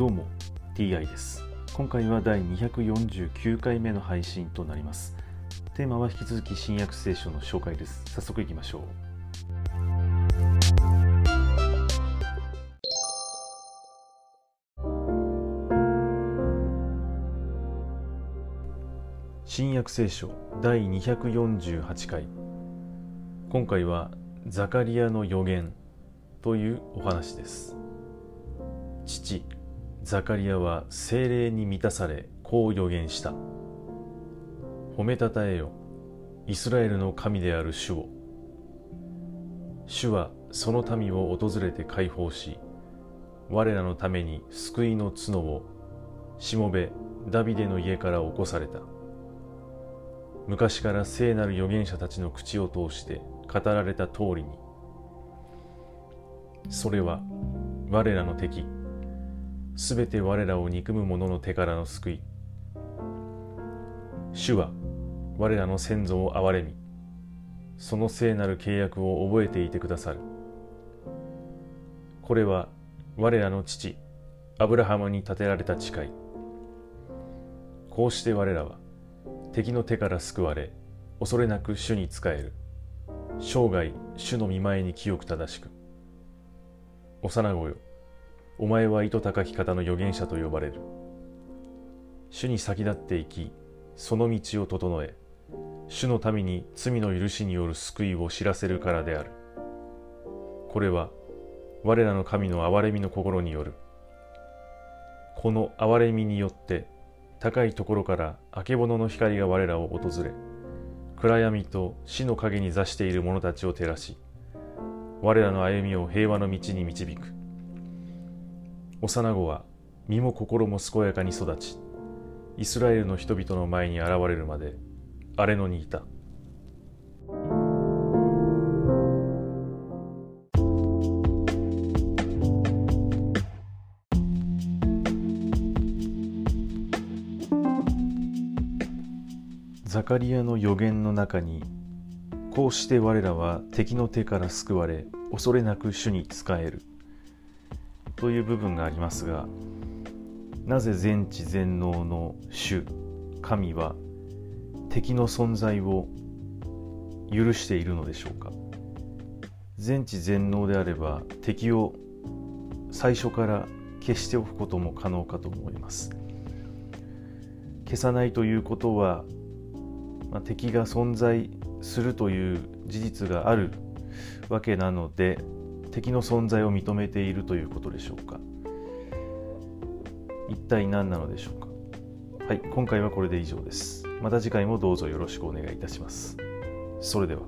どうも TI です。今回は第249回目の配信となります。テーマは引き続き新約聖書の紹介です。早速いきましょう。新約聖書第248回。今回はザカリアの予言というお話です。父ザカリアは精霊に満たされこう予言した。褒めたたえよイスラエルの神である主を。主はその民を訪れて解放し我らのために救いの角をしもべダビデの家から起こされた。昔から聖なる預言者たちの口を通して語られた通りに。それは我らの敵すべて我らを憎む者の手からの救い。主は我らの先祖を憐れみその聖なる契約を覚えていてくださる。これは我らの父アブラハムに建てられた誓い。こうして我らは敵の手から救われ恐れなく主に仕える。生涯主の見前に清く正しく。幼子よお前は糸高き方の預言者と呼ばれる。主に先立っていきその道を整え主の民に罪の許しによる救いを知らせるからである。これは我らの神の憐れみの心による。この憐れみによって高いところからあけぼのの光が我らを訪れ暗闇と死の影に座している者たちを照らし我らの歩みを平和の道に導く。幼子は身も心も健やかに育ちイスラエルの人々の前に現れるまで荒れ野にいた。ザカリアの予言の中にこうして我らは敵の手から救われ恐れなく主に仕える。という部分がありますがなぜ全知全能の主神は敵の存在を許しているのでしょうか？全知全能であれば敵を最初から消しておくことも可能かと思います。消さないということはまあ、敵が存在するという事実があるわけなので敵の存在を認めているということでしょうか。一体何なのでしょうか。はい今回はこれで以上です。また次回もどうぞよろしくお願いいたします。それでは。